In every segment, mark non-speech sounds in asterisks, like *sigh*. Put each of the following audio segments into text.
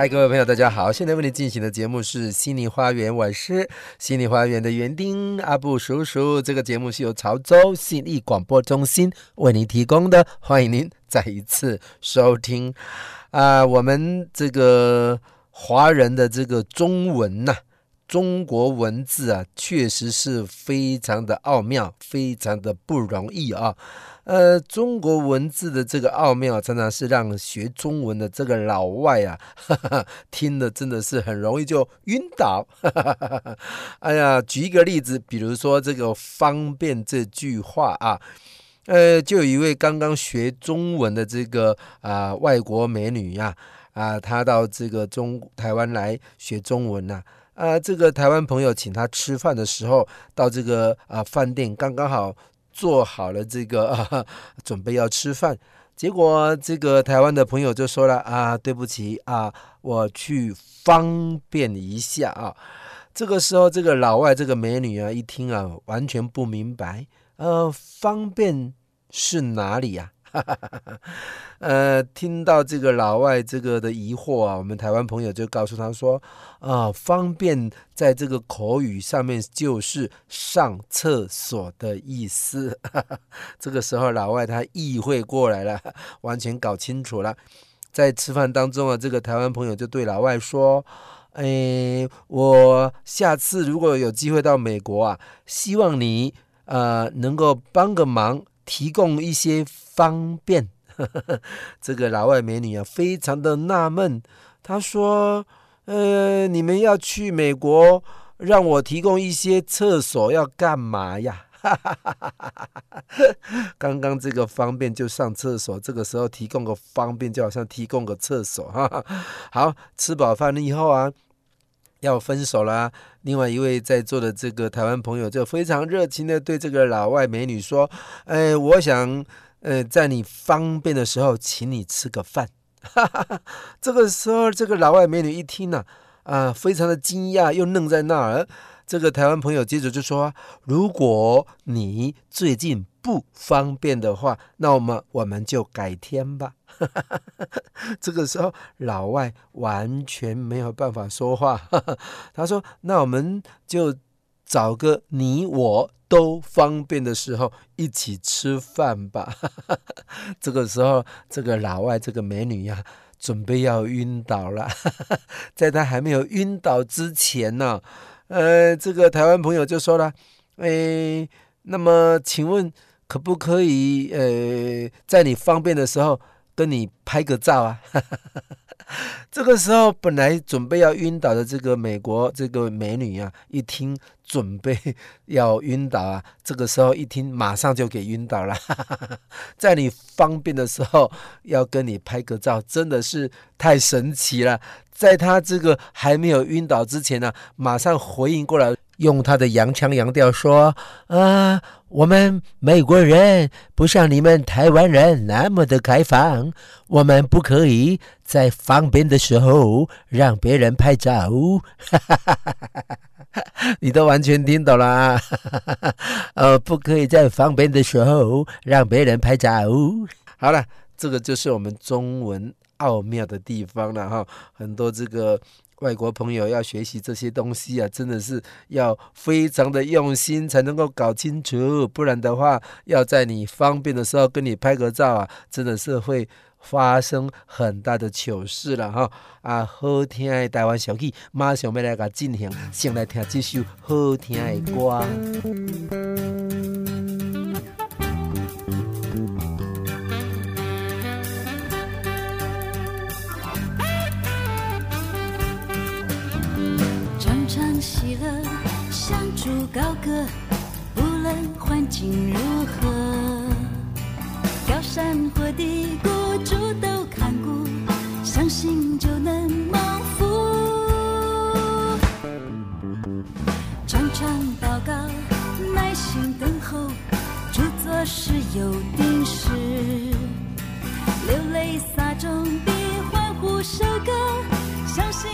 嗨，各位朋友，大家好！现在为您进行的节目是《心灵花园》，我是《心灵花园》的园丁阿布叔叔。这个节目是由潮州信义广播中心为您提供的，欢迎您再一次收听。啊、我们这个华人的这个中文呐、中国文字啊，确实是非常的奥妙，非常的不容易啊。呃，中国文字的这个奥妙，常常是让学中文的这个老外啊，哈 *laughs* 哈听的真的是很容易就晕倒。哈 *laughs* 哈哎呀，举一个例子，比如说这个“方便”这句话啊，呃，就有一位刚刚学中文的这个啊、外国美女呀，啊，她到这个中台湾来学中文呐，啊，这个台湾朋友请她吃饭的时候，到这个啊饭店刚刚好。做好了这个 *laughs* 啊，准备要吃饭，结果这个台湾的朋友就说了啊，对不起啊，我去方便一下啊。这个时候，这个老外这个美女啊，一听啊，完全不明白，呃，方便是哪里呀？哈 *laughs* 呃，听到这个老外这个的疑惑啊，我们台湾朋友就告诉他说啊，方便在这个口语上面就是上厕所的意思。*laughs* 这个时候老外他意会过来了，完全搞清楚了。在吃饭当中啊，这个台湾朋友就对老外说：“哎，我下次如果有机会到美国啊，希望你呃能够帮个忙。”提供一些方便，*laughs* 这个老外美女啊，非常的纳闷。她说：“呃，你们要去美国，让我提供一些厕所，要干嘛呀？” *laughs* 刚刚这个方便就上厕所，这个时候提供个方便，就好像提供个厕所哈。好，吃饱饭了以后啊。要分手啦！另外一位在座的这个台湾朋友就非常热情的对这个老外美女说：“哎，我想，呃，在你方便的时候，请你吃个饭。*laughs* ”这个时候，这个老外美女一听呢、啊，非常的惊讶，又愣在那儿。这个台湾朋友接着就说：“如果你最近不方便的话，那我们我们就改天吧。*laughs* ”这个时候，老外完全没有办法说话。*laughs* 他说：“那我们就找个你我都方便的时候一起吃饭吧。*laughs* ”这个时候，这个老外这个美女呀、准备要晕倒了。*laughs* 在她还没有晕倒之前呢。呃，这个台湾朋友就说了，诶，那么请问可不可以呃，在你方便的时候跟你拍个照啊？*laughs* 这个时候本来准备要晕倒的这个美国这个美女啊，一听准备 *laughs* 要晕倒啊，这个时候一听马上就给晕倒了。*laughs* 在你方便的时候要跟你拍个照，真的是太神奇了。在他这个还没有晕倒之前呢、马上回应过来，用他的洋腔洋调说：“啊，我们美国人不像你们台湾人那么的开放，我们不可以在方便的时候让别人拍照。*laughs* ”你都完全听懂了啊？*laughs* 呃，不可以在方便的时候让别人拍照。好了，这个就是我们中文。奥妙的地方了哈，很多这个外国朋友要学习这些东西啊，真的是要非常的用心才能够搞清楚，不然的话，要在你方便的时候跟你拍个照啊，真的是会发生很大的糗事了哈。啊，好听的台湾小曲，马上要来个进行，先来听这首好听的歌。高歌，无论环境如何，高高山或低谷，主都看顾，相信就能蒙福。常常祷告，耐心等候，主做事有定时，流泪撒种必欢呼收割，相信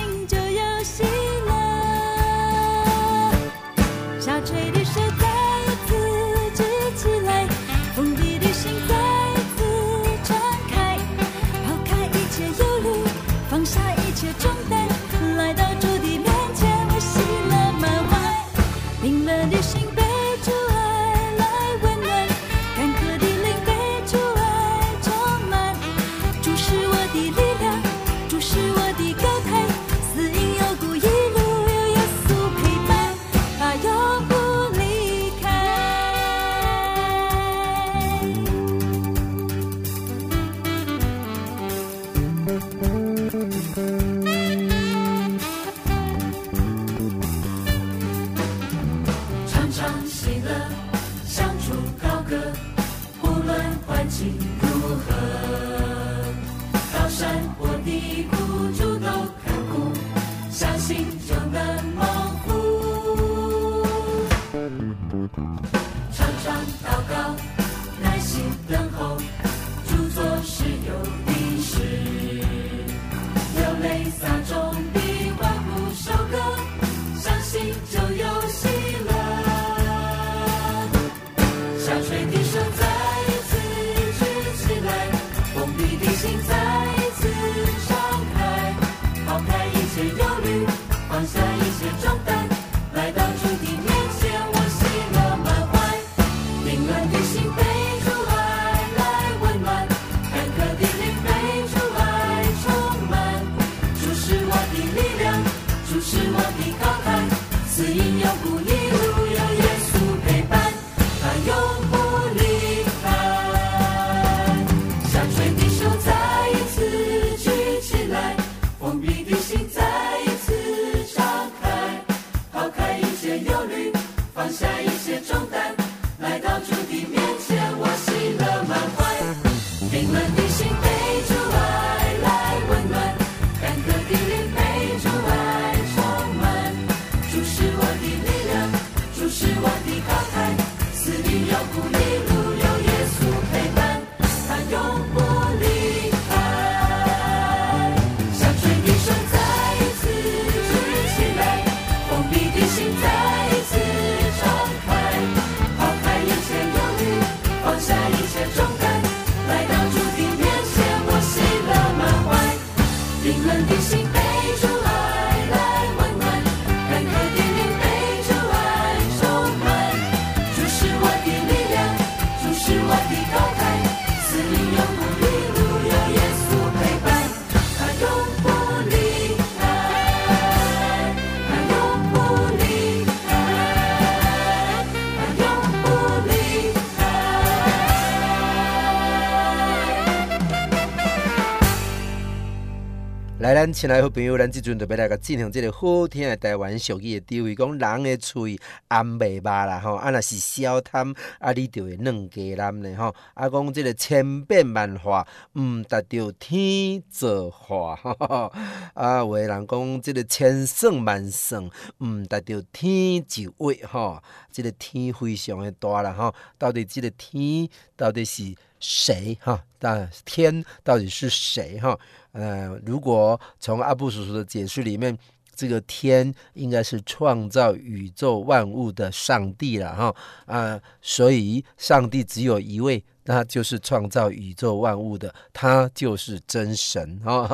咱亲爱好朋友，咱即阵就要来个进行即个好听的台湾俗语的智慧，讲人的喙红未肉啦吼，啊若是消贪，啊你就会软鸡腩咧吼，啊讲这个千变万化，毋达到天造化吼，*laughs* 啊有的人讲这个千算万算，毋达到天就位吼，这个天非常的大啦吼，到底这个天到底是谁哈？但天到底是谁哈？呃，如果从阿布叔叔的解释里面，这个天应该是创造宇宙万物的上帝了哈啊，所以上帝只有一位。那就是创造宇宙万物的，他就是真神啊！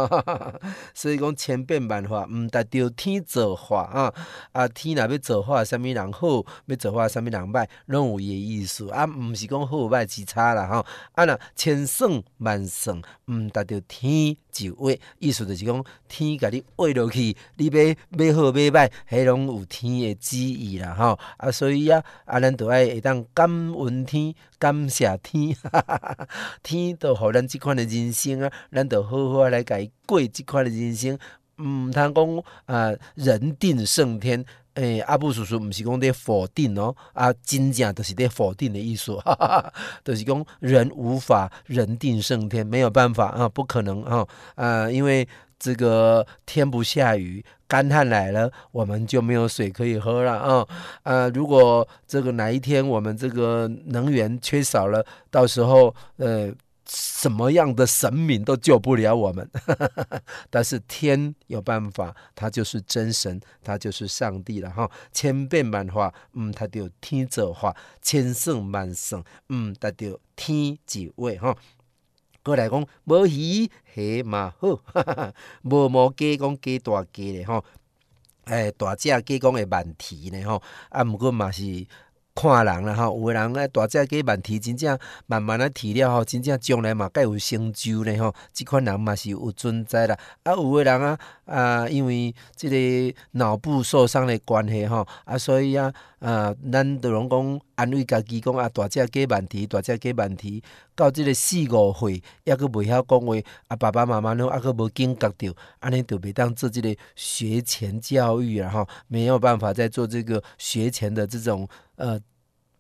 *laughs* 所以讲千变万化，毋达到天造化啊！啊，天若要造化，啥物人好，要造化啥物人歹，拢有伊个意思啊！毋是讲好歹之差啦哈！啊，那千算万算，毋达到天就画，意思就是讲天甲你画落去，你要买好买歹，迄拢有天的旨意啦吼！啊，所以啊，啊，咱着爱会当感恩天，感谢天。*laughs* 天都互咱即款的人生啊，咱就好好来改过即款的人生，毋通讲啊人定胜天，诶、阿布叔叔毋是讲在否定哦，啊，真正就是在否定的意思，哈哈哈，就是讲人无法人定胜天，没有办法啊，不可能啊，啊，因为这个天不下雨，干旱来了，我们就没有水可以喝了啊，啊，如果这个哪一天我们这个能源缺少了，到时候呃。什么样的神明都救不了我们，*laughs* 但是天有办法，他就是真神，他就是上帝了哈。千变万化，嗯，他就天造化；千算万算，嗯，他就天自为哈。过来讲，无鱼虾嘛好，*laughs* 无毛鸡讲鸡大鸡的哈，哎，大只鸡讲会慢啼呢哈，啊，毋过嘛是。看人啦吼，有诶人咧大只计慢提，真正慢慢啊提了吼，真正将来嘛该有成就咧吼。即款人嘛是有存在啦。啊，有诶人啊啊，因为即个脑部受伤的关系吼，啊，所以啊啊，咱着拢讲安慰家己讲啊，大只计慢提，大只计慢提，到即个四五岁抑阁袂晓讲话，啊，爸爸妈妈拢抑阁无警觉着，安尼就袂当做即个学前教育啊吼，没有办法再做这个学前的这种。呃，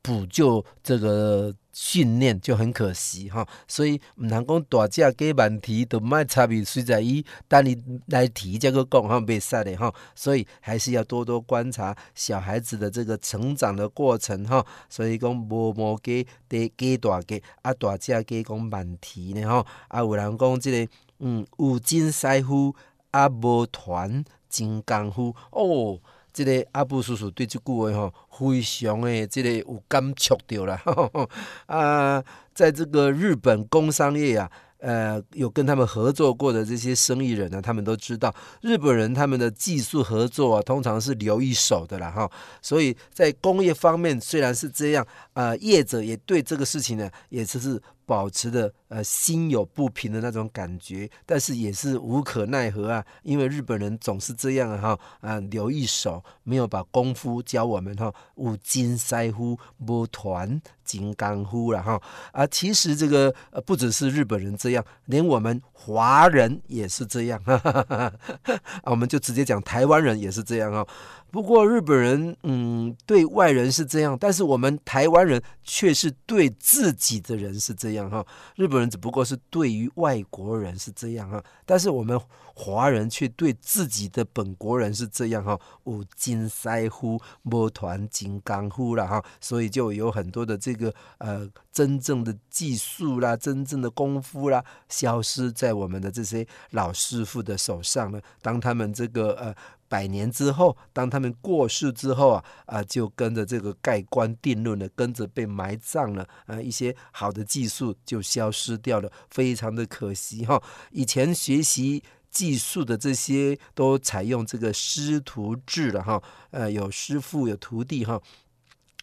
补救这个训练就很可惜哈，所以唔能讲大只鸡慢啼，都卖差别，随在伊等你来提这个讲哈，袂使的哈，所以还是要多多观察小孩子的这个成长的过程哈。所以讲无毛鸡得鸡大鸡，啊大只鸡讲慢啼呢哈，啊有人讲这个嗯有金师傅啊无团金刚夫哦。这个阿布叔叔对这句话吼，非常的这个有感触到了 *laughs* 啊，在这个日本工商业啊，呃，有跟他们合作过的这些生意人呢，他们都知道日本人他们的技术合作啊，通常是留一手的啦哈，所以在工业方面虽然是这样，呃，业者也对这个事情呢，也只是。保持的呃心有不平的那种感觉，但是也是无可奈何啊，因为日本人总是这样哈啊，留一手，没有把功夫教我们哈，五金师傅无传金刚夫了哈啊，其实这个呃不只是日本人这样，连我们华人也是这样哈哈哈 *laughs* 啊，我们就直接讲台湾人也是这样哈。不过日本人，嗯，对外人是这样，但是我们台湾人却是对自己的人是这样哈。日本人只不过是对于外国人是这样哈，但是我们华人却对自己的本国人是这样哈。五金师傅，无传金刚夫了哈，所以就有很多的这个呃真正的技术啦，真正的功夫啦，消失在我们的这些老师傅的手上了。当他们这个呃。百年之后，当他们过世之后啊，啊，就跟着这个盖棺定论了，跟着被埋葬了，啊，一些好的技术就消失掉了，非常的可惜哈。以前学习技术的这些都采用这个师徒制了哈，呃，有师傅有徒弟哈，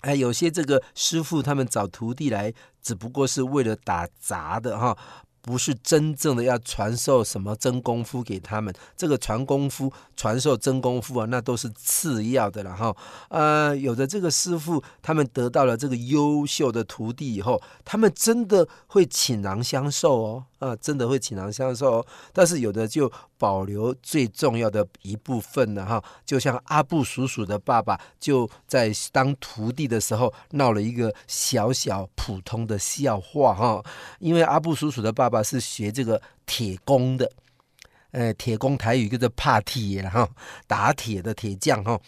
哎，有些这个师傅他们找徒弟来，只不过是为了打杂的哈。不是真正的要传授什么真功夫给他们，这个传功夫、传授真功夫啊，那都是次要的了哈。呃，有的这个师傅，他们得到了这个优秀的徒弟以后，他们真的会倾囊相授哦。啊，真的会倾囊相授哦，但是有的就保留最重要的一部分呢哈。就像阿布叔叔的爸爸，就在当徒弟的时候闹了一个小小普通的笑话哈。因为阿布叔叔的爸爸是学这个铁工的，呃，铁工台语叫做拍铁了哈，打铁的铁匠哈。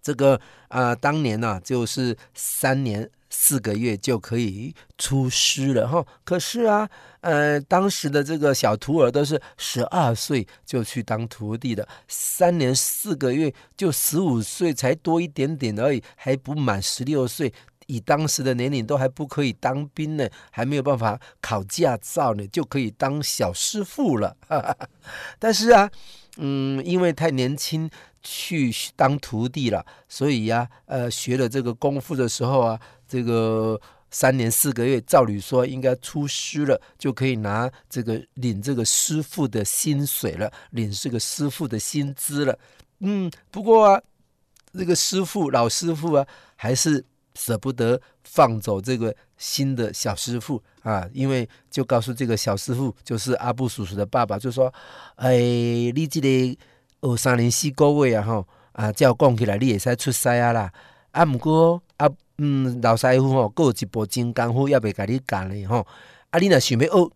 这个啊、当年呢、就是三年。四个月就可以出师了哈，可是啊，呃，当时的这个小徒儿都是十二岁就去当徒弟的，三年四个月就十五岁才多一点点而已，还不满十六岁，以当时的年龄都还不可以当兵呢，还没有办法考驾照呢，就可以当小师傅了。*laughs* 但是啊，嗯，因为太年轻去当徒弟了，所以呀、呃，学了这个功夫的时候啊。这个三年四个月，照理说应该出师了，就可以拿这个领这个师傅的薪水了，领这个师傅的薪资了。嗯，不过啊，这个师傅老师傅啊，还是舍不得放走这个新的小师傅啊，因为就告诉这个小师傅，就是阿布叔叔的爸爸，就说：“哎，你这里学，三年四个月啊，吼。”啊，照讲起来你会使出师啊啦，啊，毋过啊，嗯，老师傅吼，佫有一部真功夫要未甲你教咧吼，啊，你若想要学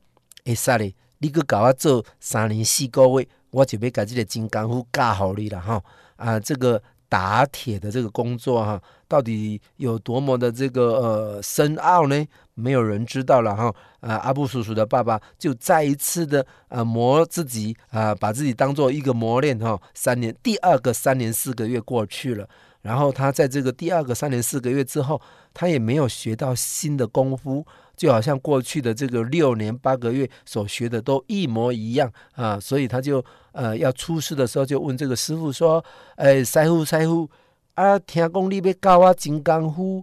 会使咧，你阁甲我做三年四个月，我就要甲即个真功夫教互你啦吼，啊，这个。打铁的这个工作哈，到底有多么的这个呃深奥呢？没有人知道了哈。啊，阿布叔叔的爸爸就再一次的啊磨自己啊，把自己当做一个磨练哈。三年，第二个三年四个月过去了，然后他在这个第二个三年四个月之后，他也没有学到新的功夫。就好像过去的这个六年八个月所学的都一模一样啊，所以他就呃要出师的时候就问这个师傅说：“哎，师傅师傅啊，听讲你要教我真功夫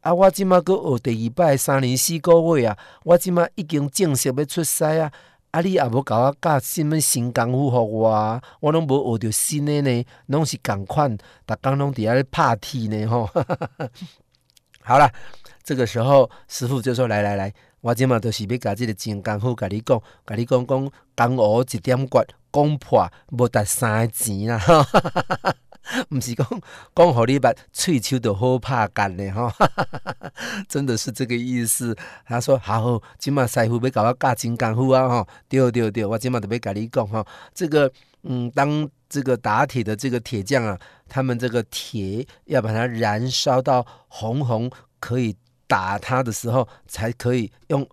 啊，我今麦阁学第二摆三年四个月啊，我今麦已经正式要出师啊，啊你也无教我教什么新功夫给我，我拢无学着新的呢，拢是共款，逐工拢伫遐咧拍铁呢吼。好了。”这个时候，师傅就说：“来来来，我今嘛都是要甲这个真功夫，甲你讲，甲你讲讲，江湖一点诀，讲破无值三钱啦，哈哈哈哈不是讲讲互你捌，喙须都好拍干的哈，*laughs* 真的是这个意思。”他说：“好，今嘛师傅要甲我教真功夫啊，哈，对对对，我今嘛都要甲你讲哈，这个嗯，当这个打铁的这个铁匠啊，他们这个铁要把它燃烧到红红，可以。”打他的时候，才可以用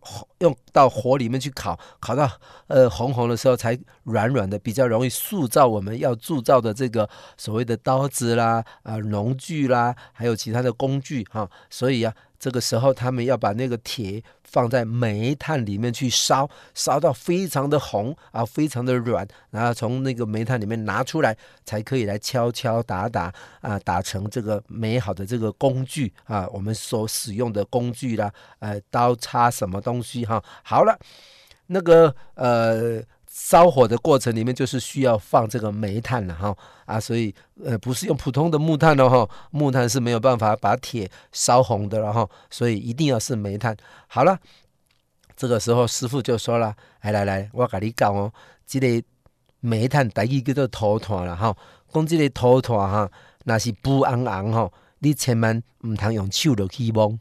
用到火里面去烤，烤到呃红红的时候，才软软的，比较容易塑造我们要铸造的这个所谓的刀子啦、啊农具啦，还有其他的工具哈。所以啊，这个时候他们要把那个铁。放在煤炭里面去烧，烧到非常的红啊，非常的软，然后从那个煤炭里面拿出来，才可以来敲敲打打啊，打成这个美好的这个工具啊，我们所使用的工具啦，呃，刀叉什么东西哈。好了，那个呃。烧火的过程里面就是需要放这个煤炭了哈啊，所以呃不是用普通的木炭了哈，木炭是没有办法把铁烧红的了哈，所以一定要是煤炭。好了，这个时候师傅就说了，来来来，我跟你讲哦，这个煤炭大概叫做土炭了哈，讲这个土炭哈，那是不昂昂哈，你千万毋通用手落去摸，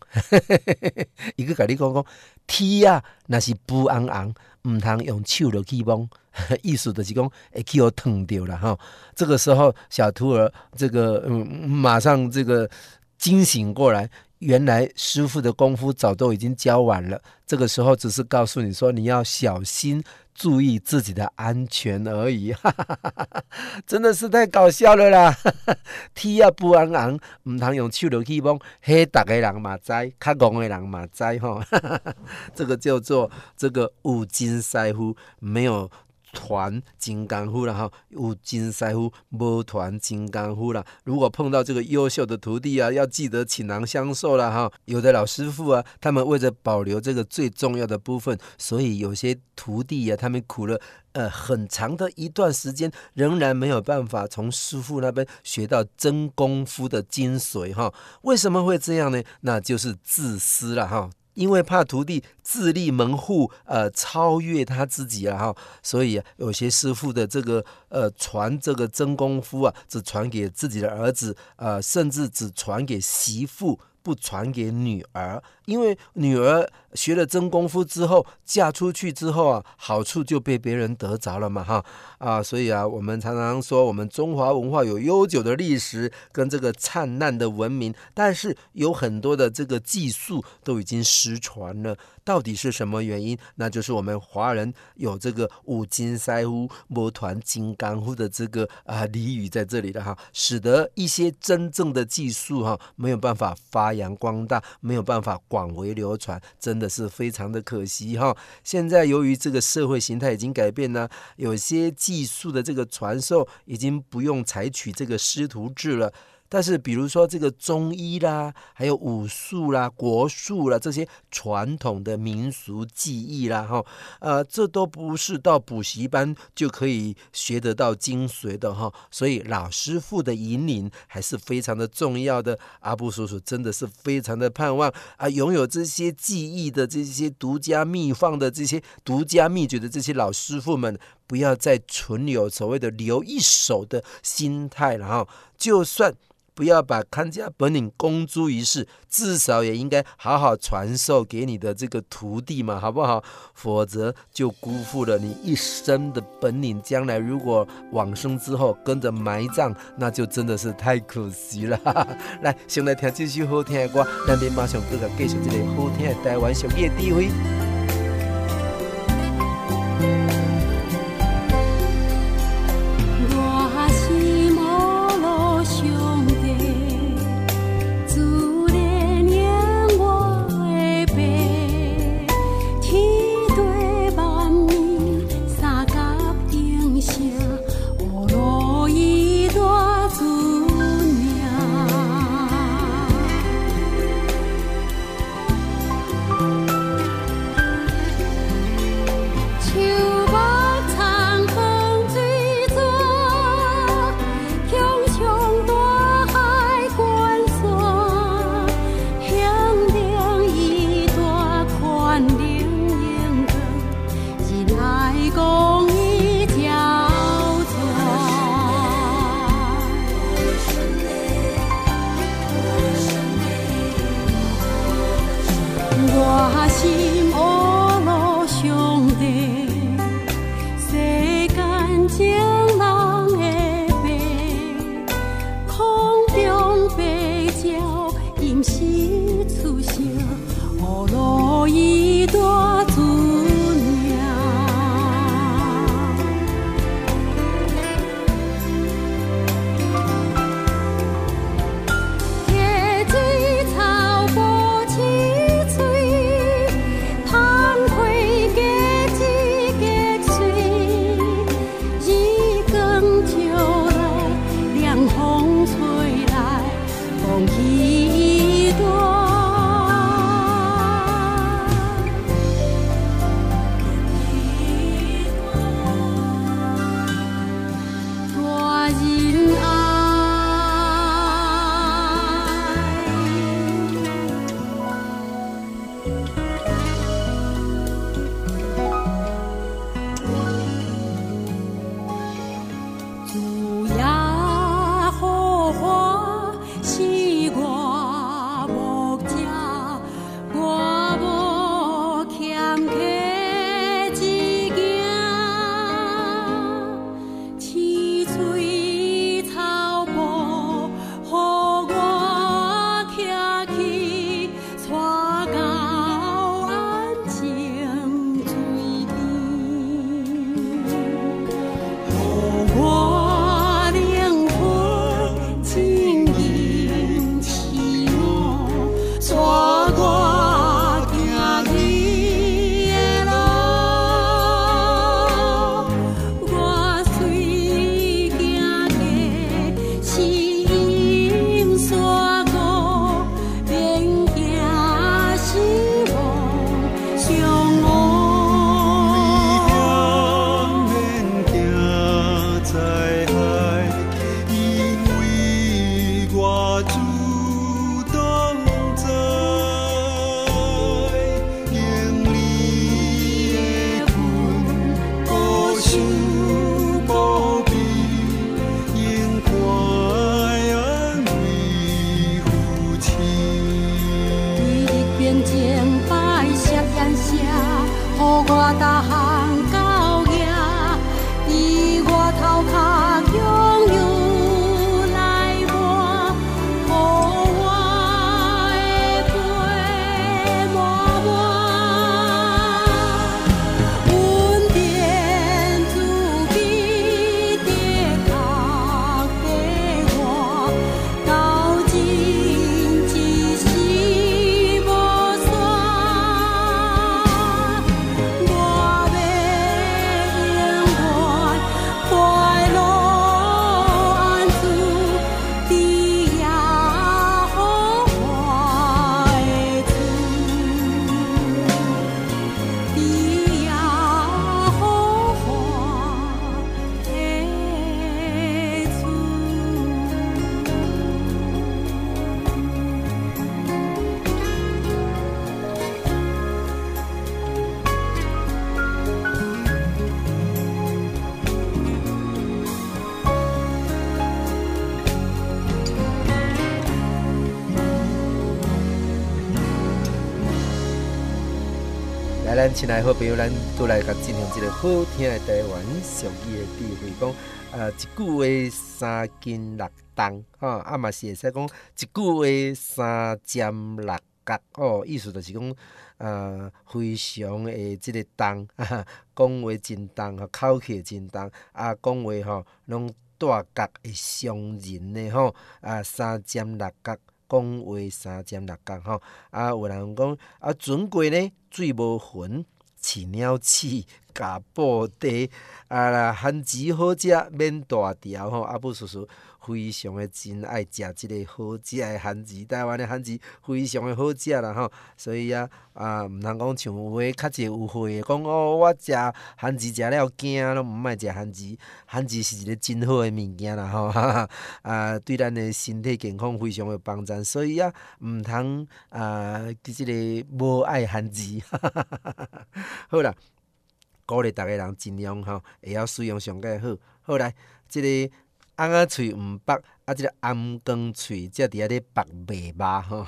一个跟你讲讲，铁啊若是不昂昂。唔通用手落去摸，*laughs* 意思就是讲会去互烫掉了哈。这个时候，小徒儿这个嗯，马上这个惊醒过来，原来师傅的功夫早都已经教完了。这个时候只是告诉你说，你要小心。注意自己的安全而已，哈哈哈哈，真的是太搞笑了啦！*laughs* 踢啊不昂昂，唔通用手榴去摸，嘿，大个人嘛知，较戆的人嘛知吼，*laughs* 这个叫做这个五金师傅，没有。团金刚夫了哈，有金师傅，无团金刚夫了。如果碰到这个优秀的徒弟啊，要记得倾囊相授了哈。有的老师傅啊，他们为了保留这个最重要的部分，所以有些徒弟呀、啊，他们苦了呃很长的一段时间，仍然没有办法从师傅那边学到真功夫的精髓哈。为什么会这样呢？那就是自私了哈。因为怕徒弟自立门户，呃，超越他自己了哈，所以有些师傅的这个呃传这个真功夫啊，只传给自己的儿子，呃，甚至只传给媳妇。不传给女儿，因为女儿学了真功夫之后，嫁出去之后啊，好处就被别人得着了嘛，哈啊，所以啊，我们常常说，我们中华文化有悠久的历史跟这个灿烂的文明，但是有很多的这个技术都已经失传了。到底是什么原因？那就是我们华人有这个有真师傅，无传真功夫的这个啊俚语在这里的哈，使得一些真正的技术哈没有办法发扬光大，没有办法广为流传，真的是非常的可惜哈。现在由于这个社会形态已经改变了，有些技术的这个传授已经不用采取这个师徒制了。但是，比如说这个中医啦，还有武术啦、国术啦，这些传统的民俗技艺啦，哈，呃，这都不是到补习班就可以学得到精髓的哈。所以，老师傅的引领还是非常的重要的。阿布叔叔真的是非常的盼望啊，拥有这些技艺的这些独家秘方的这些独家秘诀的这些老师傅们，不要再存有所谓的留一手的心态了哈。就算不要把看家本领公诸于世，至少也应该好好传授给你的这个徒弟嘛，好不好？否则就辜负了你一生的本领。将来如果往生之后跟着埋葬，那就真的是太可惜了。*laughs* 来，先来听这首好听的歌，咱们马上继续继续这个好听的台湾小夜地位。亲爱好朋友，咱都来甲进行一个好听的台湾俗语的智慧，讲呃一句话三斤六重，吼啊嘛是会使讲一句话三尖六角，哦，意思就是讲呃非常的即个重，*laughs* 讲话真重，吼口气真重，啊讲话吼拢大角会伤人的吼，啊三尖六角。讲话三尖六角吼，啊有人讲啊，船过呢水无痕，饲鸟鼠咬布袋，啊啦番薯好食免大条吼，阿布叔叔。非常诶真爱食即个好食诶番薯，台湾诶番薯非常诶好食啦吼，所以啊啊，毋通讲像有诶较济有会的讲哦，我食番薯食了惊，拢毋爱食番薯，番薯是一个真好诶物件啦吼，*laughs* 啊，对咱诶身体健康非常有帮助，所以啊，毋通啊，即个无爱番薯，*laughs* 好啦，鼓励逐个人尽量吼，会晓使用上盖好，好来，即个。翁仔喙毋捌，啊，即个頷光喙则伫遐咧拔麦肉吼，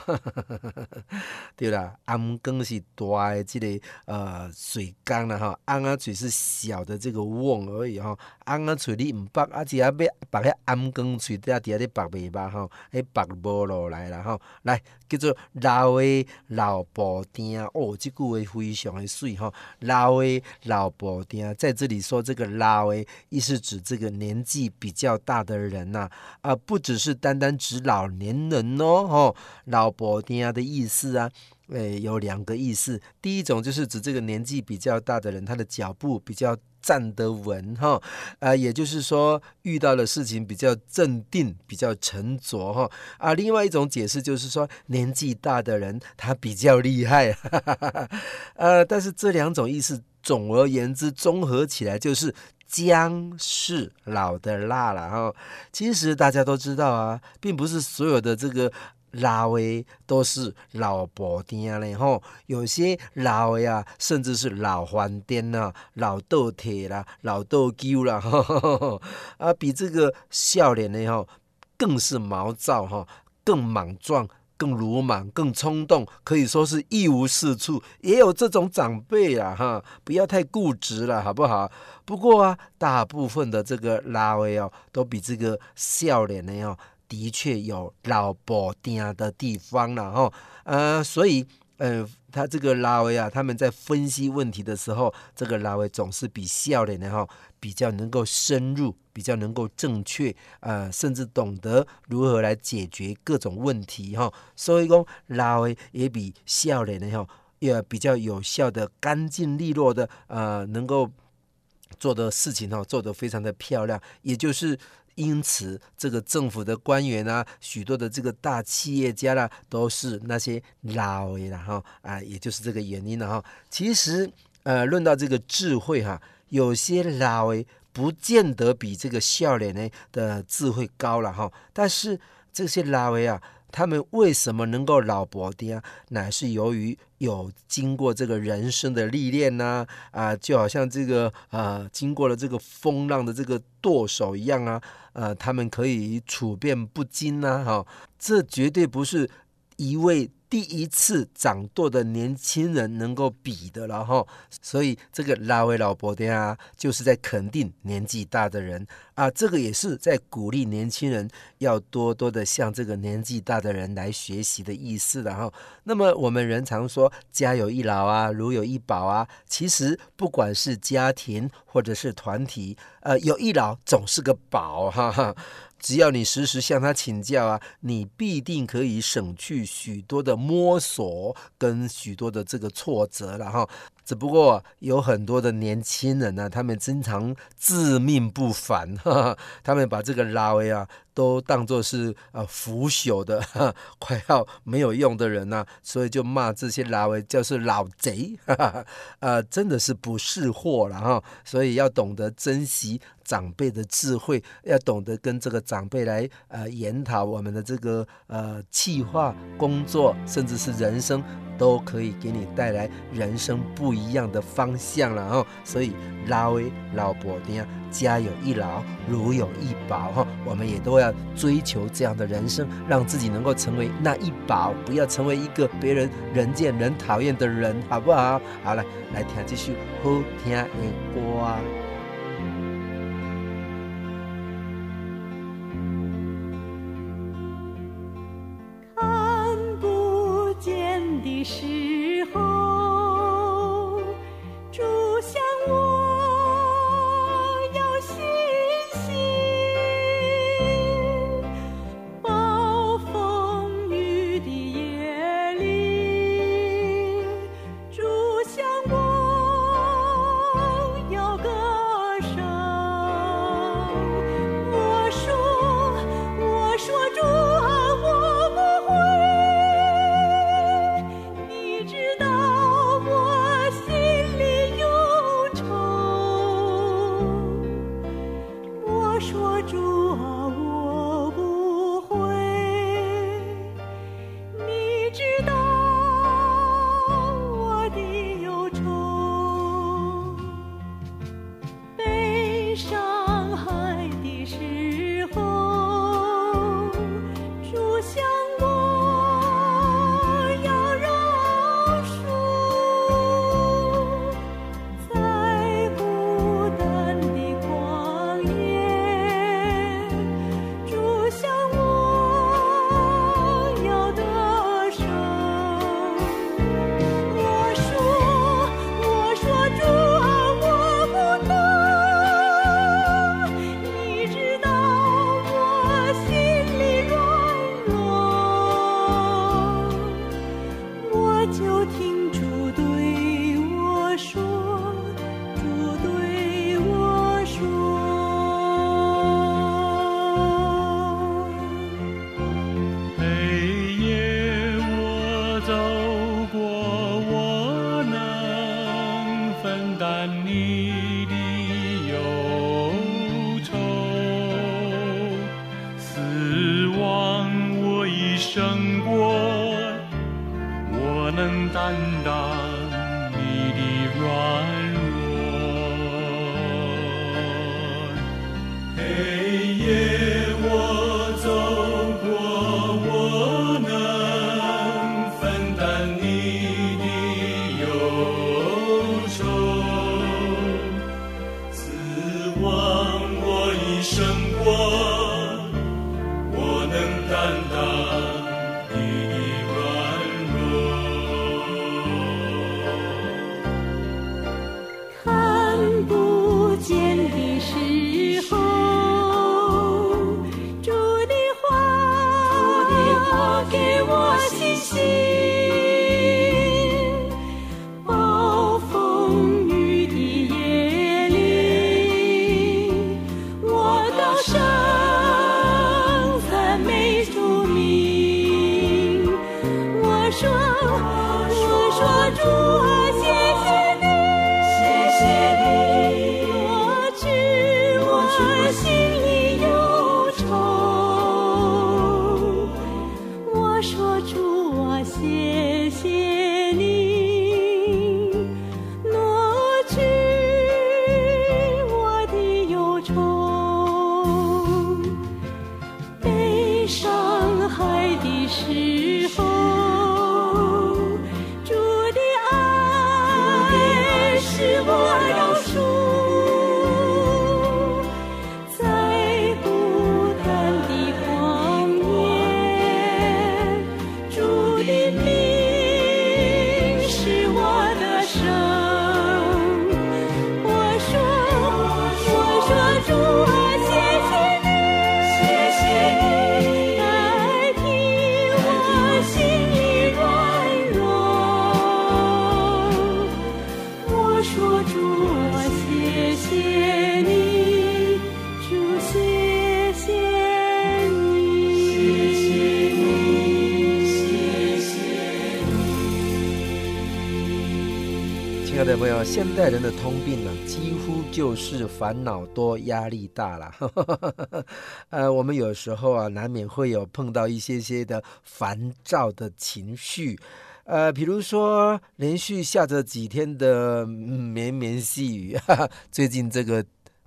*laughs* 对啦，頷光是大诶，即个呃水缸啦吼，翁仔喙是小的这个瓮而已吼，翁仔喙你毋捌，啊，只要要拔遐頷光喙，则伫遐咧拔麦肉吼，迄拔无落来啦吼，来叫做老诶老布丁哦，即句话非常诶水吼，老诶老布丁，在这里说这个老诶，意思指这个年纪比较大。的人呐，啊，不只是单单指老年人哦，老伯丁的意思啊，诶，有两个意思。第一种就是指这个年纪比较大的人，他的脚步比较站得稳，哈，啊，也就是说遇到的事情比较镇定，比较沉着，哈，啊，另外一种解释就是说年纪大的人他比较厉害，*laughs* 哈哈哈，呃，但是这两种意思，总而言之，综合起来就是。姜是老的辣了哈，其实大家都知道啊，并不是所有的这个辣味都是老布丁嘞哈，有些老诶啊，甚至是老黄丁呐、老豆铁啦、老豆鸠啦，*laughs* 啊，比这个笑脸的哈更是毛躁哈，更莽撞。更鲁莽、更冲动，可以说是一无是处。也有这种长辈啊，哈，不要太固执了，好不好？不过啊，大部分的这个老威哦，都比这个笑脸的哦，的确有老布丁的地方了哈。呃，所以，呃，他这个拉维啊，他们在分析问题的时候，这个拉维总是比笑脸的哈。比较能够深入，比较能够正确，呃，甚至懂得如何来解决各种问题哈。所以讲拉维也比笑脸的哈，也比较有效的、干净利落的，呃，能够做的事情哈，做得非常的漂亮。也就是因此，这个政府的官员啊，许多的这个大企业家啦，都是那些老的哈啊，也就是这个原因了哈。其实，呃，论到这个智慧哈。有些老诶，不见得比这个笑脸呢的智慧高了哈。但是这些老诶啊，他们为什么能够老布丁啊？乃是由于有经过这个人生的历练呐啊，就好像这个啊，经过了这个风浪的这个舵手一样啊，呃，他们可以处变不惊呐哈。这绝对不是一位。第一次掌舵的年轻人能够比的了哈，所以这个老的老伯丁啊，就是在肯定年纪大的人啊，这个也是在鼓励年轻人要多多的向这个年纪大的人来学习的意思然后。那么我们人常说家有一老啊，如有一宝啊，其实不管是家庭或者是团体，呃，有一老总是个宝哈哈。只要你时时向他请教啊，你必定可以省去许多的摸索跟许多的这个挫折了哈。只不过有很多的年轻人呢、他们经常自命不凡，哈哈，他们把这个拉维啊都当作是呃腐朽的，快要没有用的人呐、啊，所以就骂这些拉维就是老贼，哈哈，呃，真的是不识货了哈。所以要懂得珍惜长辈的智慧，要懂得跟这个长辈来呃研讨我们的这个呃计划、工作，甚至是人生，都可以给你带来人生不一样的方向了哈。所以老的老婆丁家有一老，如有一宝哈。我们也都要追求这样的人生，让自己能够成为那一宝，不要成为一个别人人见人讨厌的人，好不好？好了，来听这首好听的歌。时候像我。现代人的通病呢，几乎就是烦恼多、压力大了。*laughs* 呃，我们有时候啊，难免会有碰到一些些的烦躁的情绪。呃，比如说连续下着几天的绵绵细雨，*laughs* 最近这个。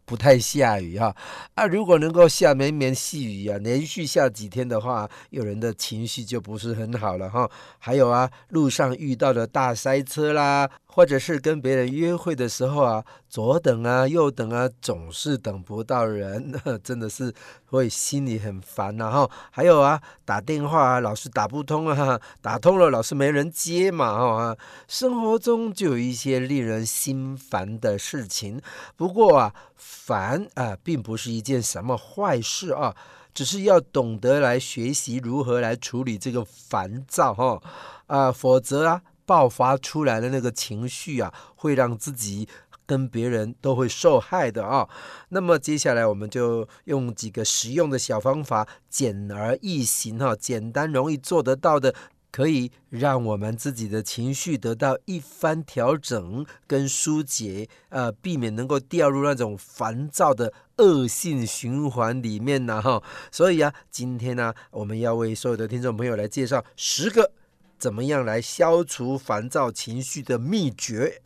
不太下雨哈啊，如果能够下绵绵细雨啊，连续下几天的话，有人的情绪就不是很好了哈。还有啊，路上遇到的大塞车啦。或者是跟别人约会的时候啊，左等啊，右等啊，总是等不到人，*laughs* 真的是会心里很烦呐哈。还有啊，打电话啊，老是打不通啊，*laughs* 打通了老是没人接嘛哈。生活中就有一些令人心烦的事情。不过啊，烦啊，并不是一件什么坏事啊，只是要懂得来学习如何来处理这个烦躁哈啊，否则啊。爆发出来的那个情绪啊，会让自己跟别人都会受害的啊。那么接下来我们就用几个实用的小方法，简而易行哈，简单容易做得到的，可以让我们自己的情绪得到一番调整跟疏解，呃，避免能够掉入那种烦躁的恶性循环里面呢哈。所以啊，今天呢，我们要为所有的听众朋友来介绍十个。怎么样来消除烦躁情绪的秘诀？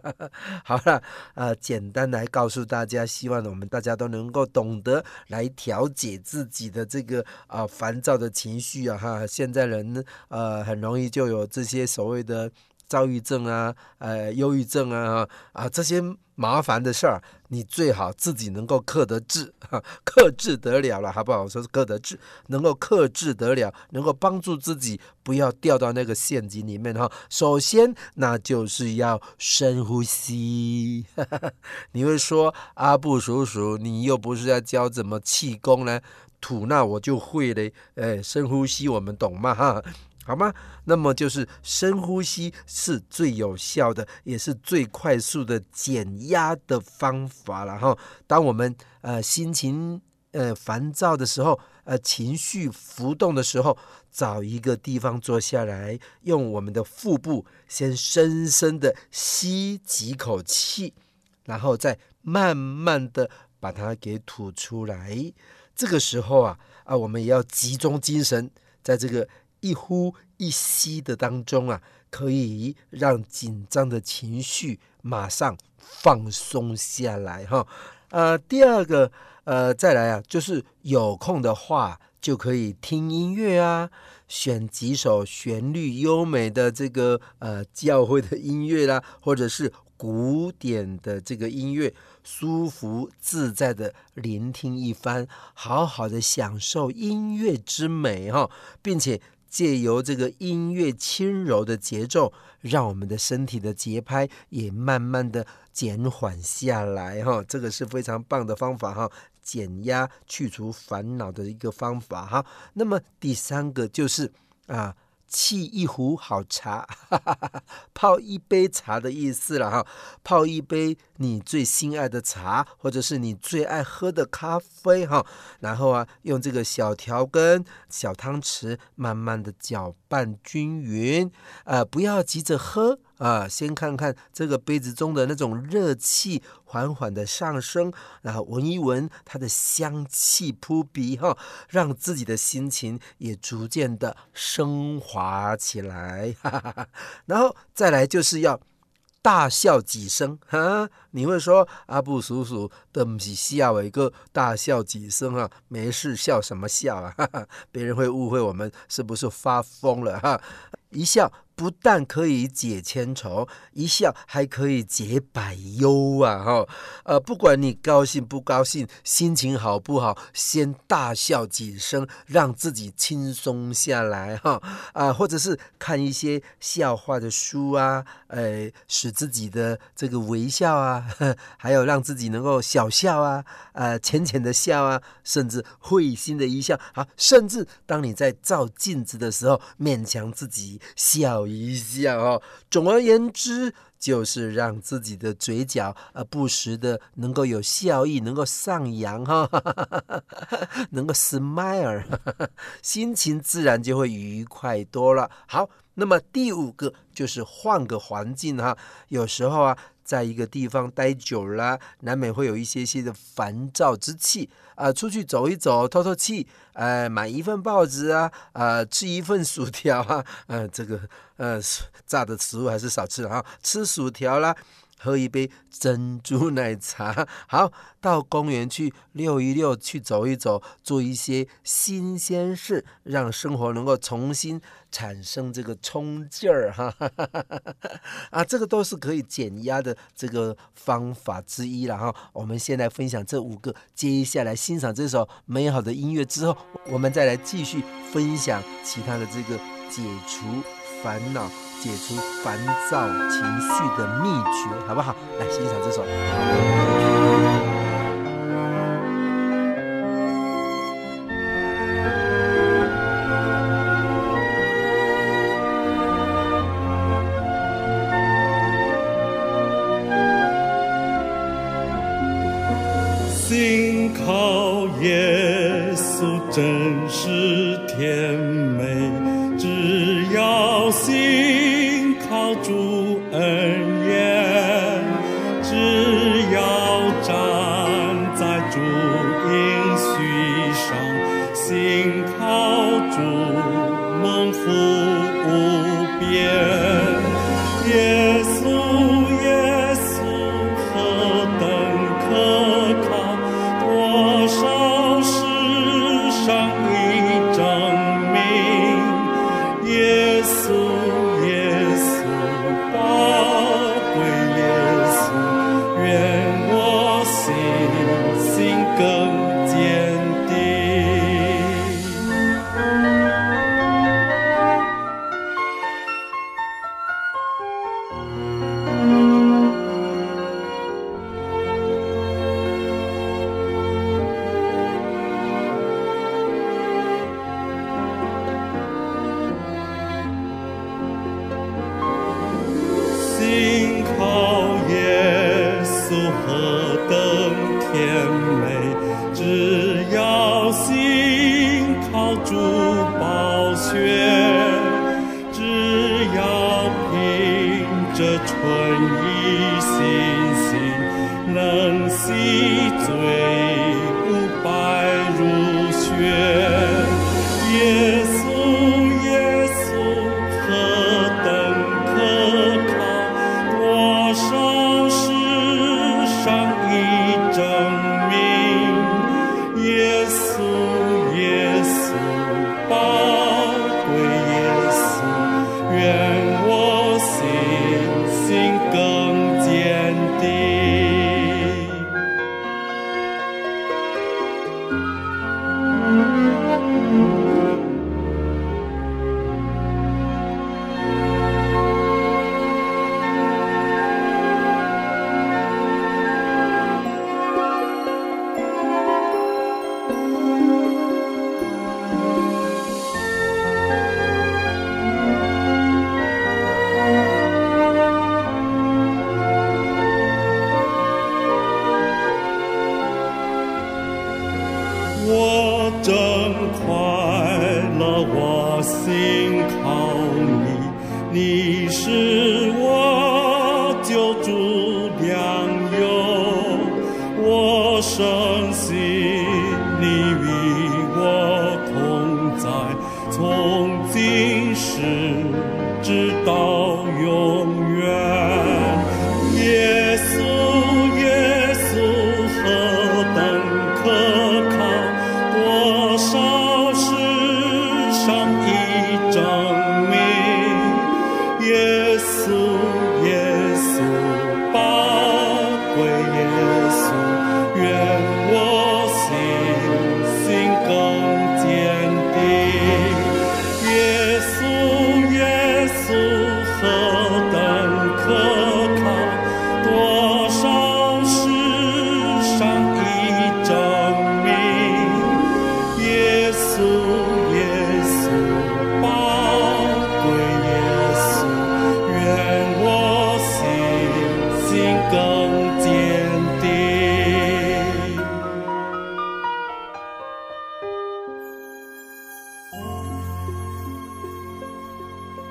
*laughs* 好了，呃，简单来告诉大家，希望我们大家都能够懂得来调节自己的这个啊、呃、烦躁的情绪啊哈。现在人呃很容易就有这些所谓的。躁郁症啊，呃，忧郁症啊，啊，这些麻烦的事儿，你最好自己能够克得制，*laughs* 克制得了了，好不好？说是克得制，能够克制得了，能够帮助自己不要掉到那个陷阱里面哈。首先，那就是要深呼吸。*laughs* 你会说，阿布叔叔，你又不是要教怎么气功呢？吐纳我就会嘞，哎，深呼吸我们懂吗？哈。好吗？那么就是深呼吸是最有效的，也是最快速的减压的方法了哈。当我们呃心情呃烦躁的时候，呃情绪浮动的时候，找一个地方坐下来，用我们的腹部先深深的吸几口气，然后再慢慢的把它给吐出来。这个时候啊啊，我们也要集中精神，在这个。一呼一吸的当中啊，可以让紧张的情绪马上放松下来哈。呃，第二个呃，再来啊，就是有空的话就可以听音乐啊，选几首旋律优美的这个呃教会的音乐啦，或者是古典的这个音乐，舒服自在的聆听一番，好好的享受音乐之美哈，并且。借由这个音乐轻柔的节奏，让我们的身体的节拍也慢慢的减缓下来哈，这个是非常棒的方法哈，减压去除烦恼的一个方法哈。那么第三个就是啊。沏一壶好茶，哈哈哈哈，泡一杯茶的意思了哈。泡一杯你最心爱的茶，或者是你最爱喝的咖啡哈。然后啊，用这个小调羹、小汤匙，慢慢的搅拌均匀。呃，不要急着喝。啊，先看看这个杯子中的那种热气缓缓的上升，然后闻一闻它的香气扑鼻哈，让自己的心情也逐渐的升华起来，*laughs* 哈哈哈，然后再来就是要大笑几声哈。你会说阿布叔叔的不是笑一个大笑几声啊？没事笑什么笑啊？哈哈，别人会误会我们是不是发疯了哈？一笑。不但可以解千愁，一笑还可以解百忧啊！哈，呃，不管你高兴不高兴，心情好不好，先大笑几声，让自己轻松下来哈。啊，或者是看一些笑话的书啊，呃，使自己的这个微笑啊，*laughs* 还有让自己能够小笑啊，呃，浅浅的笑啊，甚至会心的一笑啊，甚至当你在照镜子的时候，勉强自己笑。一下哦，总而言之，就是让自己的嘴角呃，不时的能够有笑意，能够上扬哈，*laughs* 能够 smile，*laughs* 心情自然就会愉快多了。好，那么第五个就是换个环境哈，有时候啊，在一个地方待久了，难免会有一些些的烦躁之气啊、出去走一走，透透气，呃，买一份报纸啊，呃，吃一份薯条啊，*laughs* 呃，这个呃炸的食物还是少吃了啊，吃薯条啦。喝一杯珍珠奶茶，*laughs* 好，到公园去溜一溜，去走一走，做一些新鲜事，让生活能够重新产生这个冲劲儿哈，*laughs* 啊，这个都是可以减压的这个方法之一了哈。我们先来分享这五个，接下来欣赏这首美好的音乐之后，我们再来继续分享其他的这个解除烦恼。解除烦躁情绪的秘诀，好不好？来欣赏这首。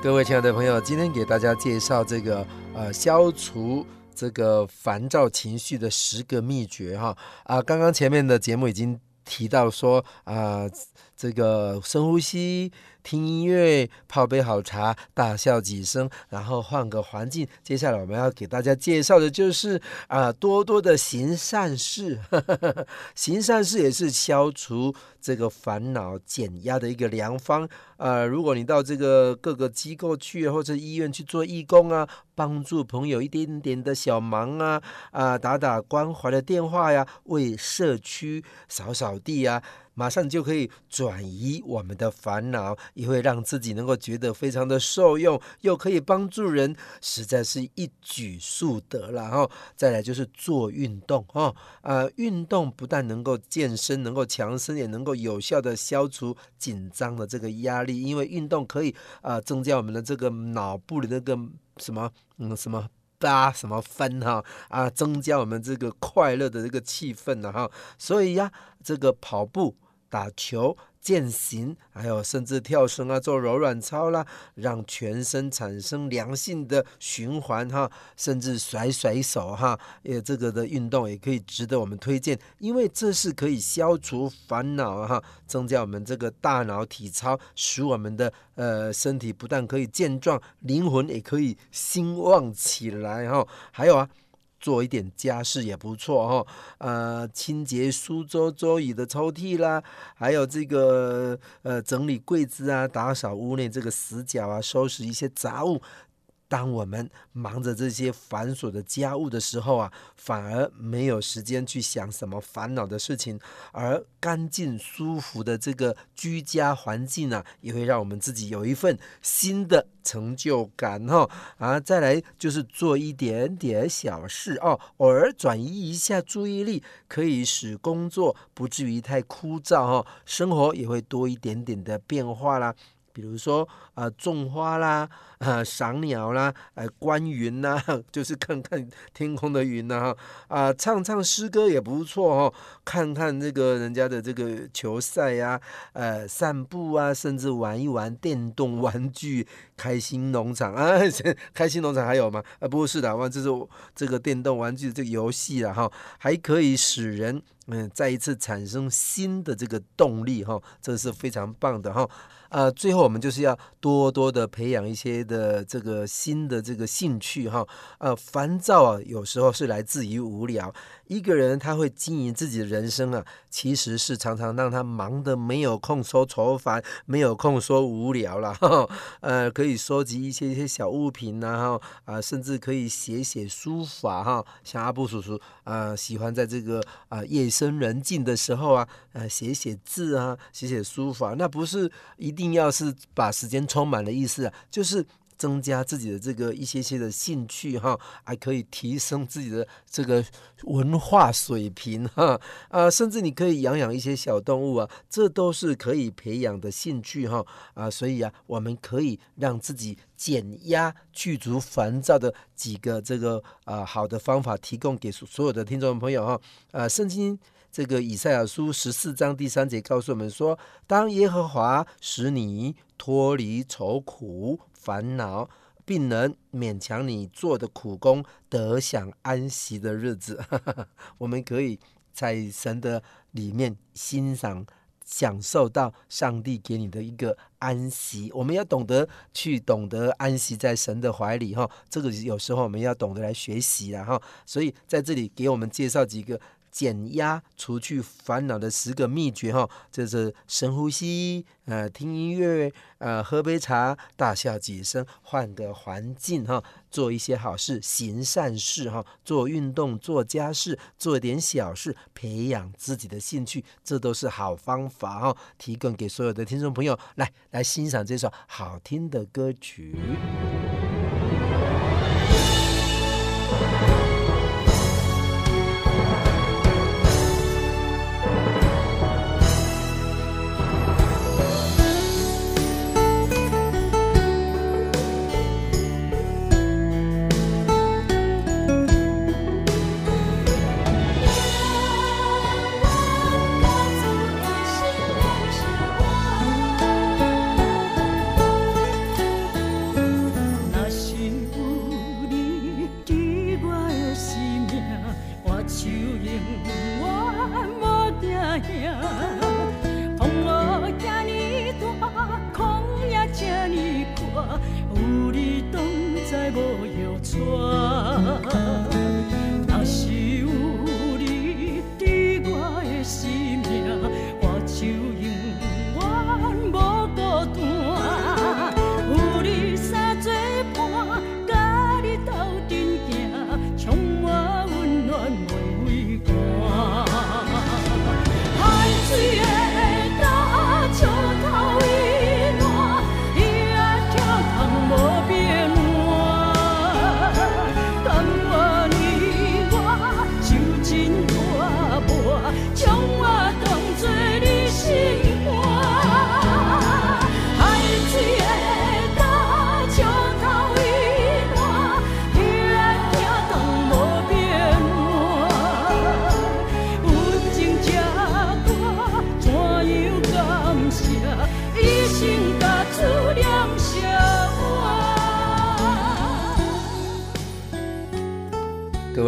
各位亲爱的朋友，今天给大家介绍这个呃消除这个烦躁情绪的十个秘诀哈。啊，刚刚前面的节目已经提到说啊，这个深呼吸。听音乐，泡杯好茶，大笑几声，然后换个环境。接下来我们要给大家介绍的就是啊、多多的行善事。*laughs* 行善事也是消除这个烦恼、减压的一个良方。呃，如果你到这个各个机构去，或者医院去做义工啊，帮助朋友一点点的小忙啊，啊、打打关怀的电话呀，为社区扫扫地啊。马上就可以转移我们的烦恼，也会让自己能够觉得非常的受用，又可以帮助人，实在是一举数得了哈。再来就是做运动哈，呃，运动不但能够健身，能够强身，也能够有效的消除紧张的这个压力，因为运动可以啊增加我们的这个脑部的那个什么嗯什么八什么分哈啊，增加我们这个快乐的这个气氛呢哈。所以呀，这个跑步。打球、健行，还有甚至跳绳啊，做柔软操啦，让全身产生良性的循环哈，甚至甩甩手哈，也这个的运动也可以值得我们推荐，因为这是可以消除烦恼哈，增加我们这个大脑体操，使我们的呃身体不但可以健壮，灵魂也可以兴旺起来哈，还有啊。做一点家事也不错哦，呃，清洁书桌桌椅的抽屉啦，还有这个呃整理柜子啊，打扫屋内这个死角啊，收拾一些杂物。当我们忙着这些繁琐的家务的时候啊，反而没有时间去想什么烦恼的事情，而干净舒服的这个居家环境啊，也会让我们自己有一份新的成就感哈啊！再来就是做一点点小事哦，偶尔转移一下注意力，可以使工作不至于太枯燥哈，生活也会多一点点的变化啦。比如说啊、呃，种花啦，啊，*laughs* 赏鸟啦，呃，观云呐，*laughs* 就是看看天空的云呐，哈，啊，唱唱诗歌也不错哦，看看这个人家的这个球赛呀，呃，散步啊，甚至玩一玩电动玩具，开心农场。*laughs* 啊，开心农场还有吗？啊，不是的，哇，这是这个电动玩具这个游戏了哈，还可以使人嗯再一次产生新的这个动力哈，这是非常棒的哈。呃，最后我们就是要多多的培养一些的这个新的这个兴趣哈。呃，烦躁啊，有时候是来自于无聊。一个人他会经营自己的人生啊，其实是常常让他忙得没有空说愁烦，没有空说无聊了。呃，可以收集一些一些小物品呐，哈啊，甚至可以写写书法哈。像阿布叔叔啊，喜欢在这个啊夜深人静的时候啊，呃，写写字啊，写写书法。那不是一定要是把时间充满的意思啊，就是。增加自己的这个一些些的兴趣哈，还可以提升自己的这个文化水平哈啊，甚至你可以养养一些小动物啊，这都是可以培养的兴趣哈啊，所以啊，我们可以让自己减压、去除烦躁的几个这个啊好的方法，提供给所有的听众朋友哈啊，圣经这个以赛亚书十四章第三节告诉我们说，当耶和华使你脱离愁苦。烦恼，并能勉强你做的苦工得享安息的日子，*laughs* 我们可以在神的里面欣赏、享受到上帝给你的一个安息。我们要懂得去懂得安息在神的怀里哈，这个有时候我们要懂得来学习啊哈。所以在这里给我们介绍几个。减压、除去烦恼的十个秘诀哈，这是深呼吸，呃，听音乐，呃，喝杯茶，大笑几声，换个环境哈，做一些好事，行善事哈，做运动，做家事，做点小事，培养自己的兴趣，这都是好方法哈，提供给所有的听众朋友来来欣赏这首好听的歌曲。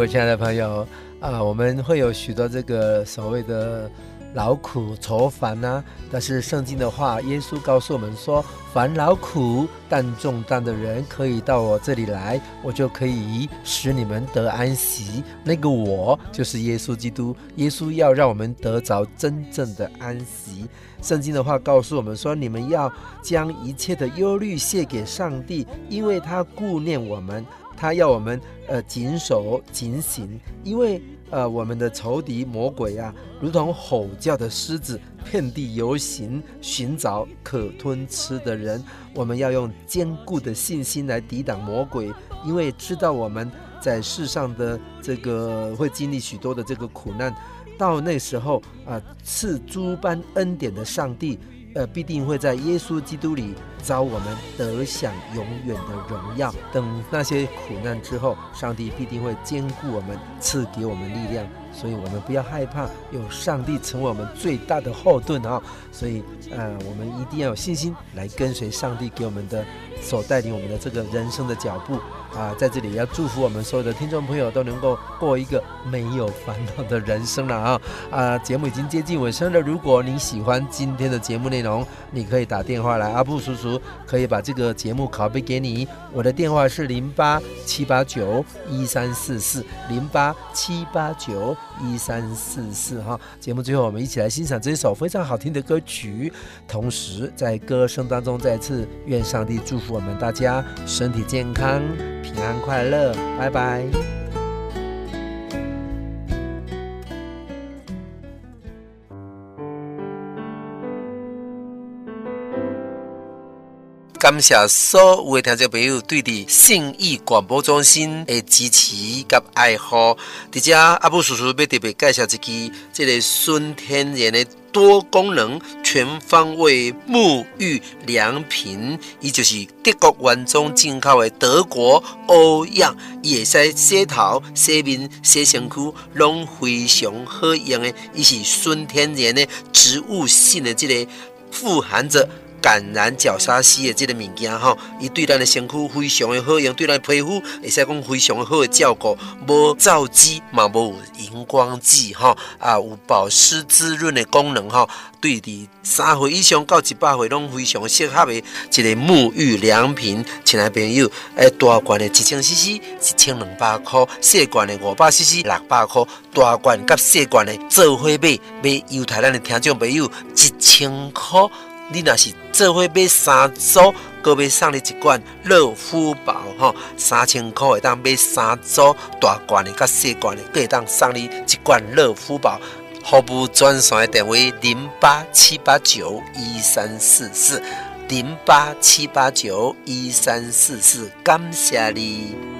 亲爱的朋友啊，我们会有许多这个所谓的。劳苦愁烦呐、但是圣经的话，耶稣告诉我们说，凡劳苦担重担的人，可以到我这里来，我就可以使你们得安息。那个我就是耶稣基督，耶稣要让我们得着真正的安息。圣经的话告诉我们说，你们要将一切的忧虑卸给上帝，因为他顾念我们，他要我们呃谨守警醒，因为。呃，我们的仇敌魔鬼啊，如同吼叫的狮子，遍地游行，寻找可吞吃的人。我们要用坚固的信心来抵挡魔鬼，因为知道我们在世上的这个会经历许多的这个苦难，到那时候啊，赐诸般恩典的上帝。呃，必定会在耶稣基督里召我们得享永远的荣耀。等那些苦难之后，上帝必定会坚固我们，赐给我们力量。所以，我们不要害怕，有上帝成为我们最大的后盾啊！所以，呃，我们一定要有信心来跟随上帝给我们的所带领我们的这个人生的脚步。啊，在这里要祝福我们所有的听众朋友都能够过一个没有烦恼的人生了啊！啊，节目已经接近尾声了。如果你喜欢今天的节目内容，你可以打电话来，阿布叔叔可以把这个节目拷贝给你。我的电话是零八七八九一三四四零八七八九一三四四哈。节目最后，我们一起来欣赏这首非常好听的歌曲，同时在歌声当中再次愿上帝祝福我们大家身体健康。平安快乐，拜拜。感谢所有的听众朋友对的信义广播中心的支持及爱护。在这阿布叔叔要特别介绍一支这个纯天然的。多功能全方位沐浴良品，伊就是德国原装进口的德国欧漾，伊会使洗头、洗面、洗身躯，拢非常好用的。伊是纯天然的植物性的这个富含着。感染角鲨烯的这个物件吼，伊对咱的身躯非常的好用，对咱的皮肤会使讲非常好的照顾，无皂基嘛，无荧光剂吼，啊有保湿滋润的功能吼，对伫三岁以上到一百岁拢非常适合的一个沐浴良品。亲爱的朋友，诶，大罐的一千 CC 一千两百块，细罐的五百 CC 六百块，大罐甲细罐的做伙买，买犹太咱的听众朋友一千块。你若是做伙买三组，阁买送你一罐乐肤宝吼，三千块会当买三组大罐的、甲细罐的，阁会当送你一罐乐肤宝。服务专线电话零八七八九一三四四零八七八九一三四四，感谢你。